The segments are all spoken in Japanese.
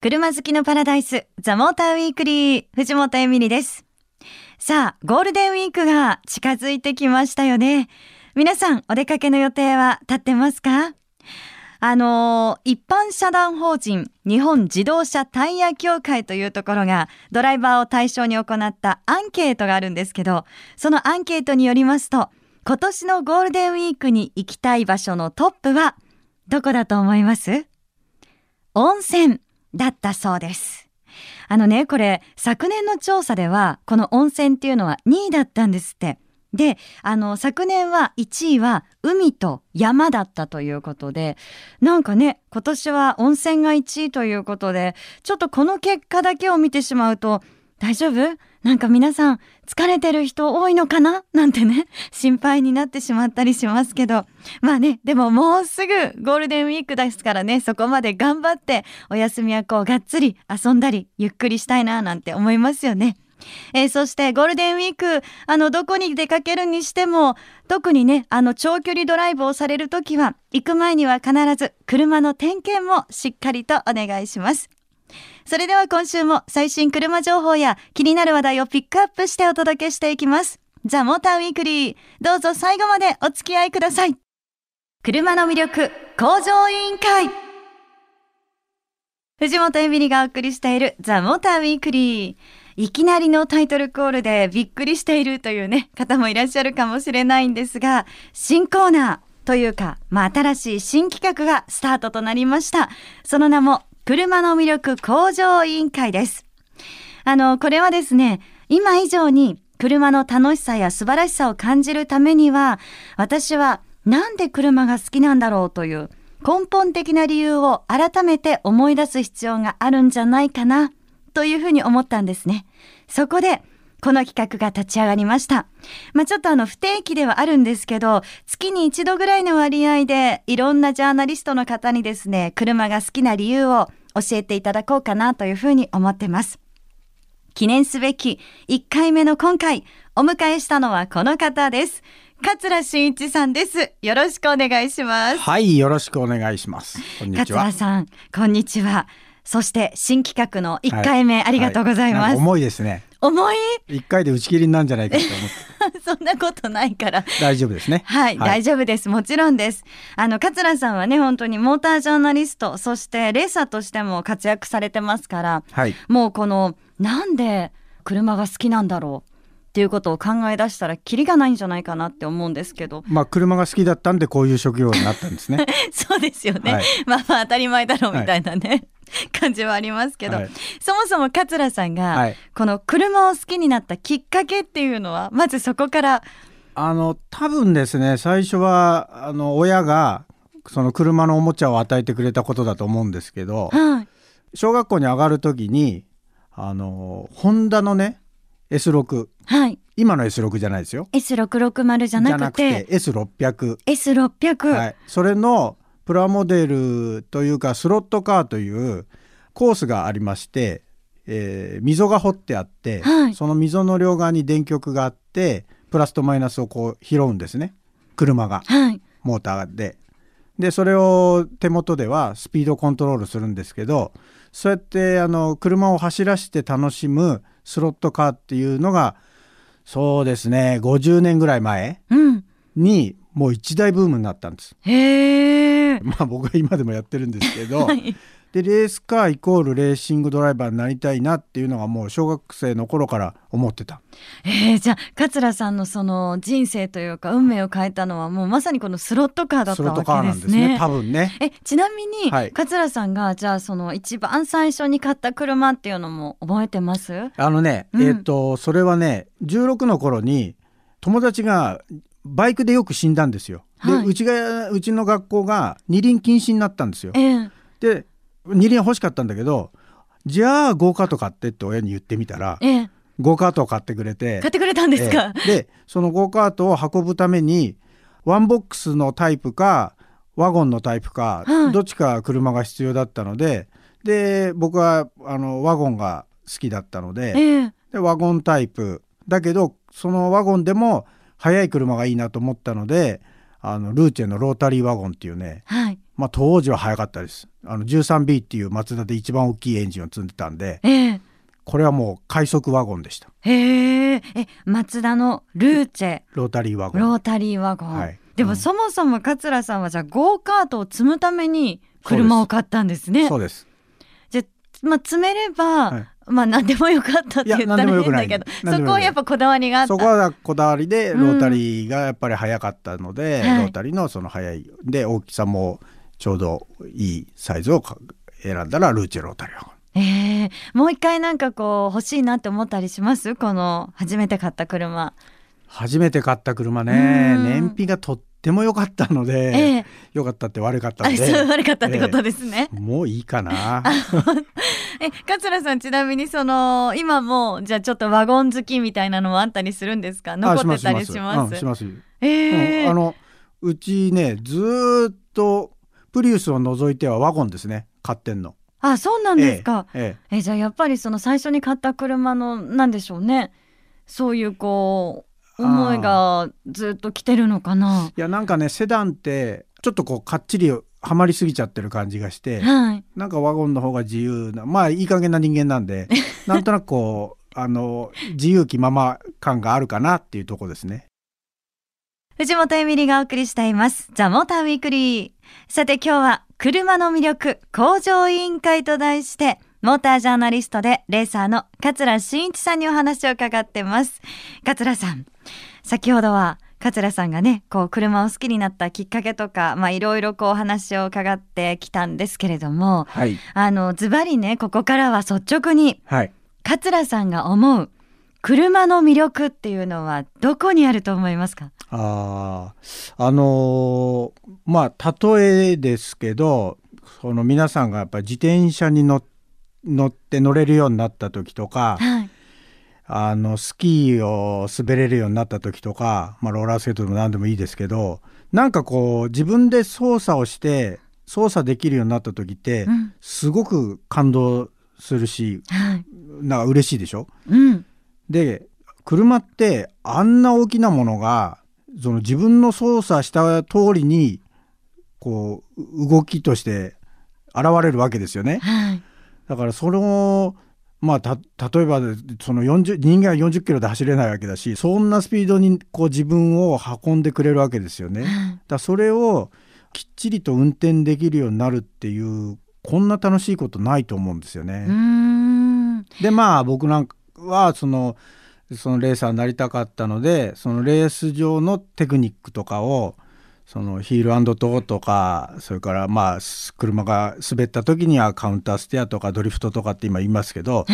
車好きのパラダイス、ザ・モーターウィークリー、藤本エミリです。さあ、ゴールデンウィークが近づいてきましたよね。皆さん、お出かけの予定は立ってますか？あのー、一般社団法人日本自動車タイヤ協会というところがドライバーを対象に行ったアンケートがあるんですけど、そのアンケートによりますと、今年のゴールデンウィークに行きたい場所のトップはどこだと思います？温泉だったそうです。あのね、これ、昨年の調査では、この温泉っていうのは2位だったんですって。で、あの、昨年は1位は海と山だったということで、なんかね、今年は温泉が1位ということで、ちょっとこの結果だけを見てしまうと、大丈夫？なんか皆さん疲れてる人多いのかな？なんてね、心配になってしまったりしますけど。まあね、でももうすぐゴールデンウィークですからね、そこまで頑張ってお休みはこうがっつり遊んだりゆっくりしたいななんて思いますよね。えー、そしてゴールデンウィーク、あの、どこに出かけるにしても、特にね、あの、長距離ドライブをされるときは、行く前には必ず車の点検もしっかりとお願いします。それでは今週も最新車情報や気になる話題をピックアップしてお届けしていきます。ザ・モーターウィークリー、どうぞ最後までお付き合いください。車の魅力、向上委員会。藤本エミリがお送りしているザ・モーターウィークリー。いきなりのタイトルコールでびっくりしているというね、方もいらっしゃるかもしれないんですが、新コーナーというか、まあ、新しい新企画がスタートとなりました。その名も、車の魅力向上委員会です。あの、これはですね、今以上に車の楽しさや素晴らしさを感じるためには、私はなんで車が好きなんだろうという根本的な理由を改めて思い出す必要があるんじゃないかな、というふうに思ったんですね。そこで、この企画が立ち上がりました。まあ、ちょっとあの不定期ではあるんですけど、月に一度ぐらいの割合でいろんなジャーナリストの方にですね、車が好きな理由を教えていただこうかなというふうに思ってます。記念すべき1回目の今回、お迎えしたのはこの方です。桂真一さんです。よろしくお願いします。はい、よろしくお願いします。こんにちは。桂さん、こんにちは。そして新企画の1回目、はい、ありがとうございます。はい、重いですね。重い？一回で打ち切りになるんじゃないかと思ってなことないから。大丈夫ですね、はい、はい、大丈夫です。もちろんです。あの桂さんはね本当にモータージャーナリストそしてレーサーとしても活躍されてますから、はい、もうこのなんで車が好きなんだろうっていうことを考え出したらキリがないんじゃないかなって思うんですけど。まあ車が好きだったんでこういう職業になったんですね。そうですよね、はい、まあまあ当たり前だろうみたいなね、はい、感じはありますけど、はい、そもそも桂さんがこの車を好きになったきっかけっていうのはまずそこからあの多分ですね最初はあの親がその車のおもちゃを与えてくれたことだと思うんですけど、はい、小学校に上がる時にあのホンダのね S6、はい、今の S6 じゃないですよ。S660 じゃなくてくて S600、S600、はい、それのプラモデルというかスロットカーというコースがありまして、えー、溝が掘ってあって、はい、その溝の両側に電極があってプラスとマイナスをこう拾うんですね。車が、はい、モーターで。でそれを手元ではスピードコントロールするんですけどそうやってあの車を走らせて楽しむスロットカーっていうのがそうですね50年ぐらい前にもう一大ブームになったんです。へ まあ僕は今でもやってるんですけど、はい、でレースカーイコールレーシングドライバーになりたいなっていうのがもう小学生の頃から思ってた。えー、じゃあ桂さんのその人生というか運命を変えたのはもうまさにこのスロットカーだったわけですね。スロットカーなんですね多分ね。えちなみに、はい、桂さんがじゃあその一番最初に買った車っていうのも覚えてます？あのね、うん、えっ、ー、とそれはね16の頃に友達がバイクでよく死んだんですよ。で、はい、うちがうちの学校が二輪禁止になったんですよ。えー、で二輪欲しかったんだけどじゃあゴーカート買ってって親に言ってみたら、ええ、ゴーカートを買ってくれて買ってくれたんですか、え、でそのゴーカートを運ぶためにワンボックスのタイプかワゴンのタイプか、はい、どっちか車が必要だったのでで僕はあのワゴンが好きだったので,、でワゴンタイプ。だけどそのワゴンでも速い車がいいなと思ったのであのルーチェのロータリーワゴンっていうね、はい、まあ、当時は早かったです。あの 13B っていうマツダで一番大きいエンジンを積んでたんで、えー、これはもう快速ワゴンでした。へえ。マツダのルーチェ。ロータリーワゴン。ロータリーワゴン、はい、でも、そもそも桂さんはじゃあゴーカートを積むために車を買ったんですね。そうです。じゃまあ積めれば、はいまあ何でもよかったって言ったら変だけどそこはやっぱこだわりがあった。そこはこだわりでロータリーがやっぱり早かったので、うん、ロータリーのその早いで大きさもちょうどいいサイズを選んだらルーチェロータリーえー、もう一回なんかこう欲しいなって思ったりします？この初めて買った車。初めて買った車ね。燃費がとっても良かったので、えー、良かったって悪かったので悪かったってことですね、えー、もういいかな。え桂さんちなみにその今もじゃあちょっとワゴン好きみたいなのもあったりするんですか？残ってたりします？します、えー、うん、あのうちねずっとプリウスを除いてはワゴンですね。買ってんの。あそうなんですか、ええ。えじゃあやっぱりその最初に買った車のなんでしょうね。そういうこう思いがずっと来てるのかな。いやなんかねセダンってちょっとこうかっちりはまりすぎちゃってる感じがして、はい、なんかワゴンの方が自由なまあいい加減な人間なんで なんとなくこうあの自由気まま感があるかなっていうとこですね。藤本エミリがお送りしています。ザ・モーターウィークリー。さて今日は車の魅力向上委員会と題してモータージャーナリストでレーサーの桂真一さんにお話を伺ってます。桂さん先ほどは桂さんがねこう車を好きになったきっかけとかまあいろいろこうお話を伺ってきたんですけれども、はい、あのズバリねここからは率直に、はい、桂さんが思う車の魅力っていうのはどこにあると思いますか？ああのー、まあ例えですけどその皆さんがやっぱり自転車に乗って乗れるようになった時とか、はい、あのスキーを滑れるようになった時とか、まあ、ローラースケートでも何でもいいですけどなんかこう自分で操作をして操作できるようになった時って、うん、すごく感動するし、はい、なんか嬉しいでしょ、うん、で車ってあんな大きなものがその自分の操作した通りにこう動きとして現れるわけですよね。はい、だからそのまあ、例えばその40人間は40キロで走れないわけだしそんなスピードにこう自分を運んでくれるわけですよね。だそれをきっちりと運転できるようになるっていうこんな楽しいことないと思うんですよね。でまあ僕なんかはそのそのレーサーになりたかったのでそのレース上のテクニックとかをそのヒールトーとかそれからまあ車が滑った時にはカウンターステアとかドリフトとかって今言いますけど、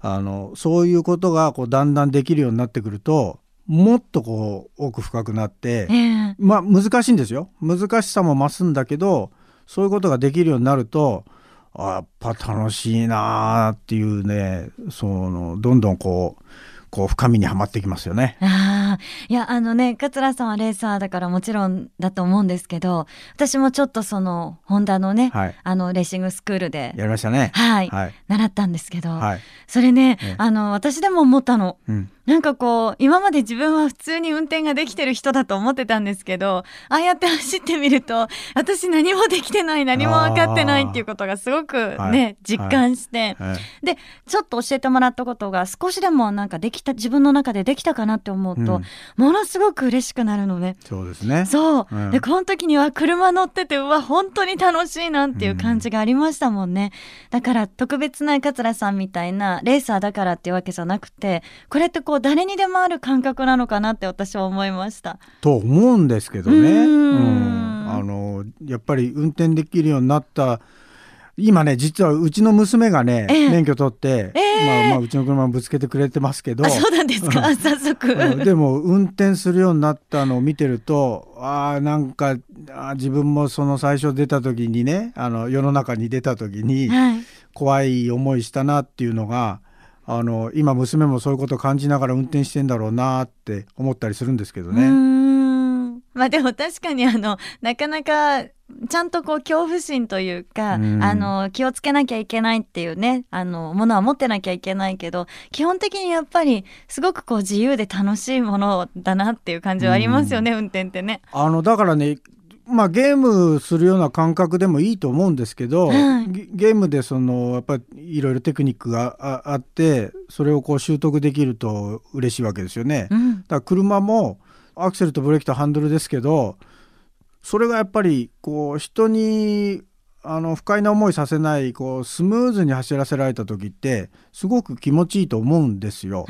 あのそういうことがこうだんだんできるようになってくるともっとこう奥深くなって、まあ難しいんですよ。難しさも増すんだけどそういうことができるようになるとあやっぱ楽しいなっていうねそのどんどんこうこう深みにはまってきますよね。あいやあのね桂さんはレーサーだからもちろんだと思うんですけど私もちょっとそのホンダのね、はい、あのレーシングスクールでやりましたね、はい、はい、習ったんですけど、はい、それね、あの私でも思ったの。うんなんかこう今まで自分は普通に運転ができてる人だと思ってたんですけどああやって走ってみると私何もできてない何も分かってないっていうことがすごくね、はい、実感して、はい、でちょっと教えてもらったことが少しでもなんかできた自分の中でできたかなって思うと、うん、ものすごく嬉しくなるのね。そうですね。そう、うん、でこの時には車乗っててうわ本当に楽しいなっていう感じがありましたもんね。だから特別な桂さんみたいなレーサーだからっていうわけじゃなくてこれってこう誰にでもある感覚なのかなって私は思いました。と思うんですけどね。うん。あのやっぱり運転できるようになった今ね実はうちの娘がね、えー、免許取って、えー、まあ、まあうちの車ぶつけてくれてますけど。そうなんですか？早速、でも運転するようになったのを見てるとあなんかあ自分もその最初出た時にねあの世の中に出た時に、怖い思いしたなっていうのがあの今娘もそういうことを感じながら運転してんだろうなって思ったりするんですけどね。まあでも確かにあのなかなかちゃんとこう恐怖心というか、うん、あの気をつけなきゃいけないっていうねあのものは持ってなきゃいけないけど基本的にやっぱりすごくこう自由で楽しいものだなっていう感じはありますよね、うん、運転ってね。あのだからねまあ、ゲームするような感覚でもいいと思うんですけど、はい、ゲームでそのやっぱりいろいろテクニックがあってそれをこう習得できると嬉しいわけですよね。うん、だから車もアクセルとブレーキとハンドルですけどそれがやっぱりこう人にあの不快な思いさせないこうスムーズに走らせられた時ってすごく気持ちいいと思うんですよ。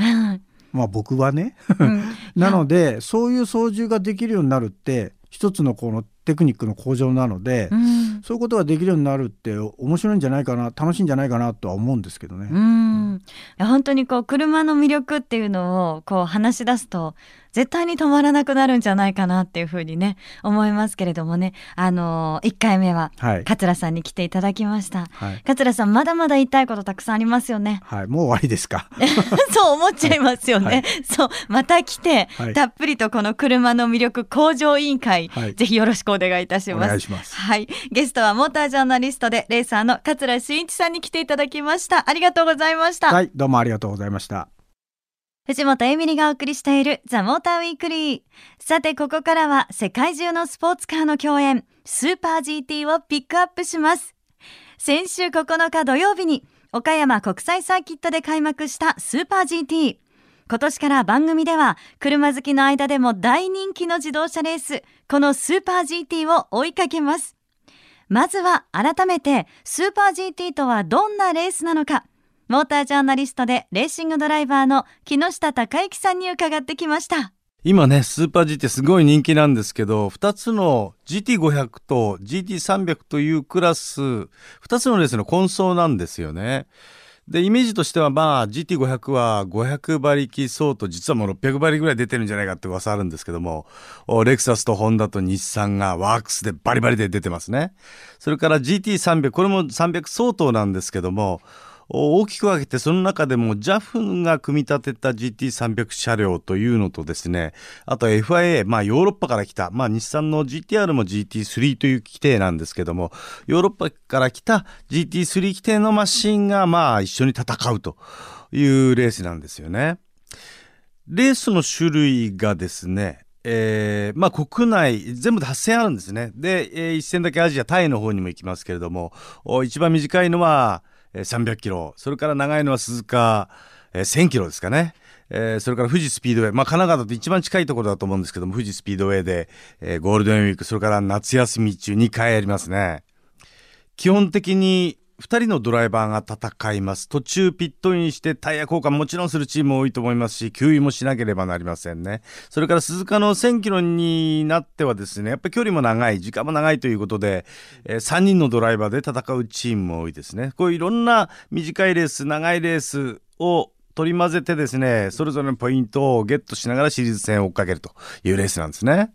まあ僕はね、うん、なのでそういう操縦ができるようになるって一つのこのテクニックの向上なので、うん、そういうことができるようになるって面白いんじゃないかな楽しいんじゃないかなとは思うんですけどね。うん、本当にこう車の魅力っていうのをこう話し出すと絶対に止まらなくなるんじゃないかなっていうふうにね思いますけれどもね。あの1回目は桂さんに来ていただきました、はい、桂さんまだまだ言いたいことたくさんありますよね。はい。もう終わりですか？そう思っちゃいますよね、はい、そうまた来て、はい、たっぷりとこの車の魅力向上委員会、ぜひよろしくお願いいたします。はい。ゲストはモータージャーナリストでレーサーの桂真一さんに来ていただきました。ありがとうございました。はい。どうもありがとうございました藤本エミリがお送りしているザ・モーターウィークリー。さて、ここからは世界中のスポーツカーの共演、スーパー GT をピックアップします。先週9日土曜日に岡山国際サーキットで開幕したスーパー GT。今年から番組では車好きの間でも大人気の自動車レース、このスーパー GT を追いかけます。まずは改めてスーパー GT とはどんなレースなのか。モータージャーナリストでレーシングドライバーの木下隆之さんに伺ってきました。今ね、スーパー GT すごい人気なんですけど、2つの GT500 と GT300 というクラス、2つのレースの混走なんですよね。で、イメージとしてはまあ GT500 は500馬力相当、実はもう600馬力ぐらい出てるんじゃないかって噂あるんですけども、レクサスとホンダと日産がワークスでバリバリで出てますね。それから GT300、これも300相当なんですけども、大きく分けてその中でも JAF が組み立てた GT300 車両というのとですねあと FIA まあヨーロッパから来たまあ日産の GTR も GT3 という規定なんですけどもヨーロッパから来た GT3 規定のマシンがまあ一緒に戦うというレースなんですよね。レースの種類がですねえー、まあ国内全部で8戦あるんですね。で、えー、1戦だけアジアタイの方にも行きますけれども一番短いのは300キロ。それから長いのは鈴鹿、え、1000キロですかね。えー、それから富士スピードウェイ、まあ、神奈川だと一番近いところだと思うんですけども富士スピードウェイで、えー、ゴールデンウィークそれから夏休み中2回やりますね。基本的に2人のドライバーが戦います。途中ピットインしてタイヤ交換もちろんするチームも多いと思いますし給油もしなければなりませんね。それから鈴鹿の1000キロになってはですねやっぱり距離も長い時間も長いということで、えー、3人のドライバーで戦うチームも多いですね。こういういろんな短いレース長いレースを取り混ぜてですねそれぞれのポイントをゲットしながらシリーズ戦を追っかけるというレースなんですね。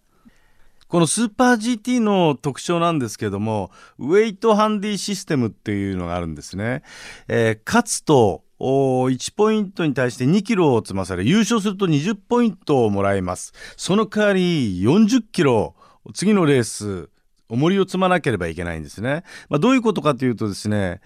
このスーパー GT の特徴なんですけども、ウェイトハンディシステムっていうのがあるんですね。えー、勝つと、1ポイントに対して2キロを積まされ、優勝すると20ポイントをもらえます。その代わり40キロ、次のレース、重りを積まなければいけないんですね。まあ、どういうことかというとですね、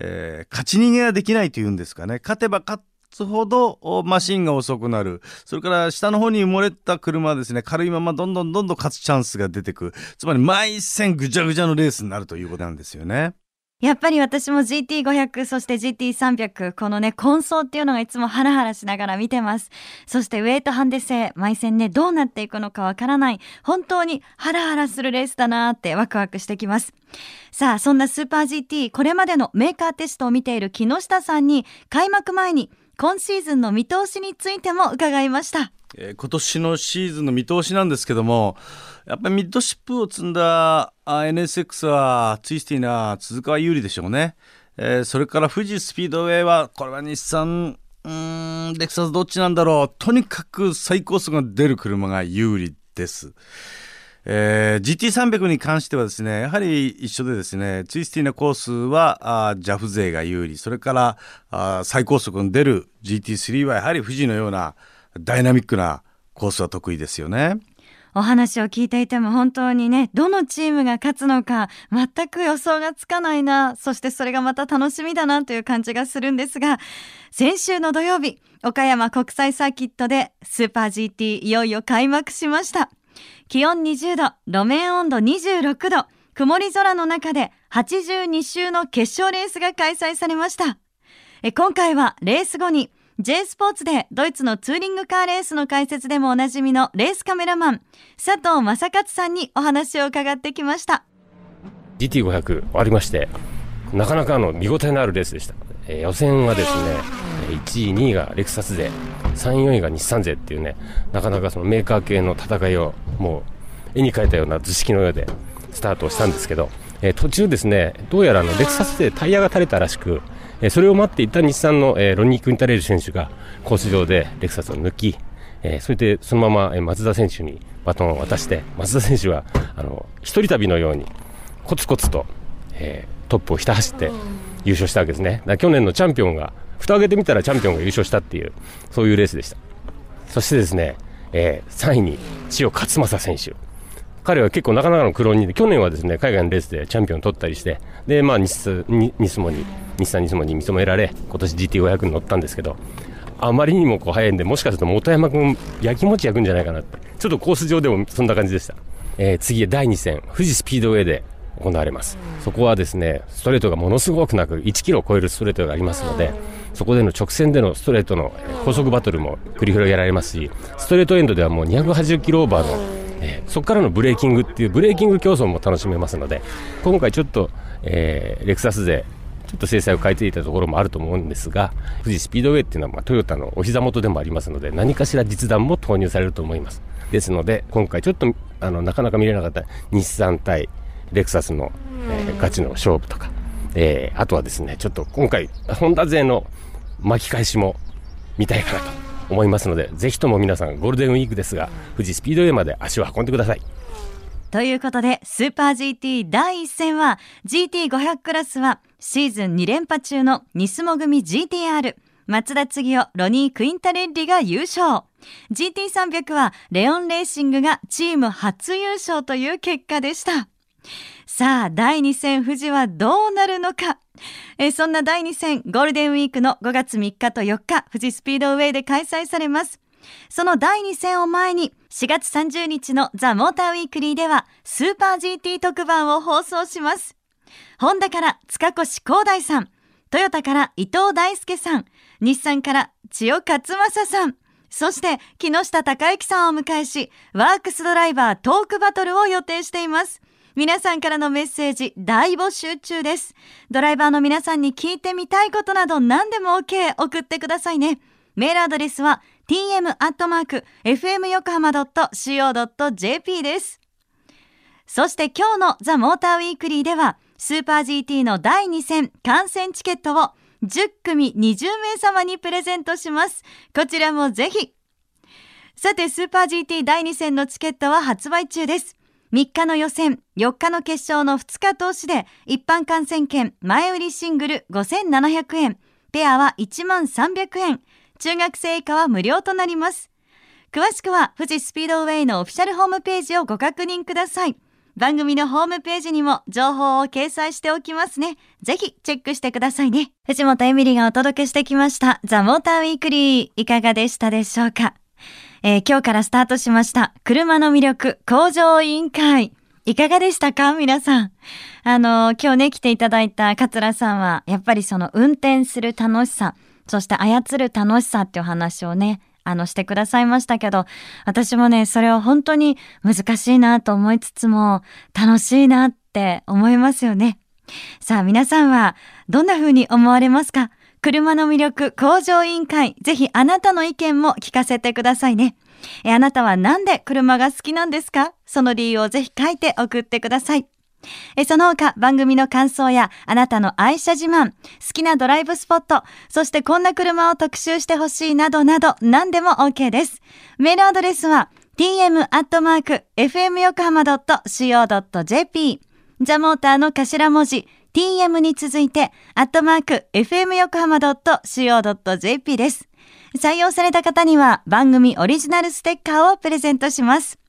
えー、勝ち逃げができないというんですかね。勝てば勝っつほどマシンが遅くなる。それから下の方に埋もれた車はですね軽いままどんどんどんどん勝つチャンスが出てく。つまり毎戦ぐちゃぐちゃのレースになるということなんですよね。やっぱり私も GT500 そして GT300 このね混走っていうのがいつもハラハラしながら見てます。そしてウェイトハンデ制毎戦ねどうなっていくのかわからない。本当にハラハラするレースだなーってワクワクしてきます。さあそんなスーパー GT これまでのメーカーテストを見ている木下さんに開幕前に今シーズンの見通しについても伺いました。えー、今年のシーズンの見通しなんですけどもやっぱりミッドシップを積んだ NSX はツイスティーな鈴川有利でしょうね、えー、それから富士スピードウェイはこれは日産うんレクサスどっちなんだろうとにかく最高速が出る車が有利です。えー、GT300 に関してはですねやはり一緒でですねツイスティーなコースはあ JAF 勢が有利それからあ最高速に出る GT3 はやはり富士のようなダイナミックなコースは得意ですよね。お話を聞いていても本当にねどのチームが勝つのか全く予想がつかないなそしてそれがまた楽しみだなという感じがするんですが先週の土曜日岡山国際サーキットでスーパー GT いよいよ開幕しました気温20度、路面温度26度、曇り空の中で82周の決勝レースが開催されました。え今回はレース後に J スポーツでドイツのツーリングカーレースの解説でもおなじみのレースカメラマン佐藤正勝さんにお話を伺ってきました GT500 終わりましてなかなかの見応えのあるレースでした、えー、予選はですね1位2位がレクサス勢3位4位が日産勢っていうねなかなかそのメーカー系の戦いをもう絵に描いたような図式のようでスタートをしたんですけど、えー、途中ですねどうやらのレクサスでタイヤが垂れたらしく、えー、それを待っていた日産の、えー、ロニー・クインタレル選手がコース上でレクサスを抜き、えー、それでそのまま、え、松田選手にバトンを渡して松田選手はあの一人旅のようにコツコツと、えー、トップをひた走って優勝したわけですね。去年のチャンピオンが蓋を開けてみたらチャンピオンが優勝したっていうそういうレースでした。そしてですね、えー、3位に千代勝正選手。彼は結構なかなかの苦労人で去年はですね海外のレースでチャンピオンを取ったりしてで、まあ、日ニスモに日産ニスモに認められ今年 GT500 に乗ったんですけどあまりにもこう速いんでもしかすると本山君やきもち焼くんじゃないかなって。ちょっとコース上でもそんな感じでした、えー、次第2戦富士スピードウェイで行われます。そこはですね、ストレートがものすごくなく1キロを超えるストレートがありますので、そこでの直線でのストレートの高速バトルも繰り広げられますし、ストレートエンドではもう280キロオーバーの、えー、そこからのブレーキングっていうブレーキング競争も楽しめますので、今回ちょっと、えー、レクサス勢、ちょっと制裁を変えていたところもあると思うんですが、富士スピードウェイっていうのは、まあ、トヨタのお膝元でもありますので、何かしら実弾も投入されると思います。ですので、今回ちょっとあのなかなか見れなかった日産対レクサスの、えー、ガチの勝負とか、えー、あとはですね、ちょっと今回、ホンダ勢の巻き返しも見たいかなと思いますので、ぜひとも皆さん、ゴールデンウィークですが、富士スピードウェイまで足を運んでください。ということで、スーパー GT 第1戦は、GT500 クラスは、シーズン2連覇中のニスモ組 GTR、松田次夫、ロニー・クインタレッリが優勝。GT300 は、レオンレーシングがチーム初優勝という結果でした。さあ、第2戦富士はどうなるのか？えそんな第2戦、ゴールデンウィークの5月3日と4日、富士スピードウェイで開催されます。その第2戦を前に、4月30日のザ・モーターウィークリーでは、スーパー GT 特番を放送します。ホンダから塚越光大さん、トヨタから伊藤大輔さん、日産から千代勝正さん、そして木下隆之さんを迎えし、ワークスドライバートークバトルを予定しています。皆さんからのメッセージ大募集中です。ドライバーの皆さんに聞いてみたいことなど何でも OK 送ってくださいね。メールアドレスは tm.fmyokohama.co.jp です。そして今日のザ・モーターウィークリーではスーパー GT の第2戦観戦チケットを10組20名様にプレゼントします。こちらもぜひ。さて、スーパー GT 第2戦のチケットは発売中です。3日の予選、4日の決勝の2日通しで、一般観戦券前売りシングル5700円、ペアは1万300円、中学生以下は無料となります。詳しくは富士スピードウェイのオフィシャルホームページをご確認ください。番組のホームページにも情報を掲載しておきますね。ぜひチェックしてくださいね。藤本エミリがお届けしてきましたザ・モーターウィークリーいかがでしたでしょうか？えー、今日からスタートしました車の魅力向上委員会。いかがでしたか皆さん？あの、今日ね、来ていただいた桂さんは、やっぱりその運転する楽しさ、そして操る楽しさっていう話をね、あの、してくださいましたけど、私もね、それは本当に難しいなと思いつつも、楽しいなって思いますよね。さあ、皆さんは、どんな風に思われますか？車の魅力向上委員会、ぜひあなたの意見も聞かせてくださいね。えあなたはなんで車が好きなんですか？その理由をぜひ書いて送ってください。えその他番組の感想やあなたの愛車自慢、好きなドライブスポット、そしてこんな車を特集してほしいなどなど何でも OK です。メールアドレスは tm.fmyokohama.co.jp ザモーターの頭文字 tm に続いて、アットマーク、fmyokohama.co.jp です。採用された方には番組オリジナルステッカーをプレゼントします。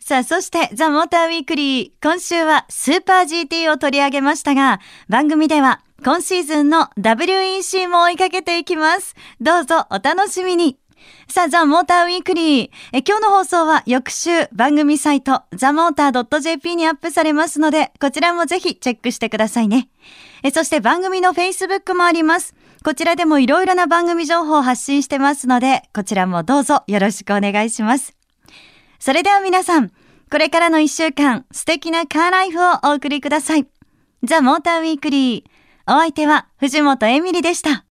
さあ、そして、ザ・モーター・ウィークリー。今週はスーパー GT を取り上げましたが、番組では今シーズンの WEC も追いかけていきます。どうぞお楽しみに。さあ、ザ・モーターウィークリー。え今日の放送は翌週番組サイト、ザ・モーター .jp にアップされますので、こちらもぜひチェックしてくださいね。えそして番組の Facebook もあります。こちらでもいろいろな番組情報を発信してますので、こちらもどうぞよろしくお願いします。それでは皆さん、これからの一週間、素敵なカーライフをお送りください。ザ・モーターウィークリー。お相手は藤本エミリでした。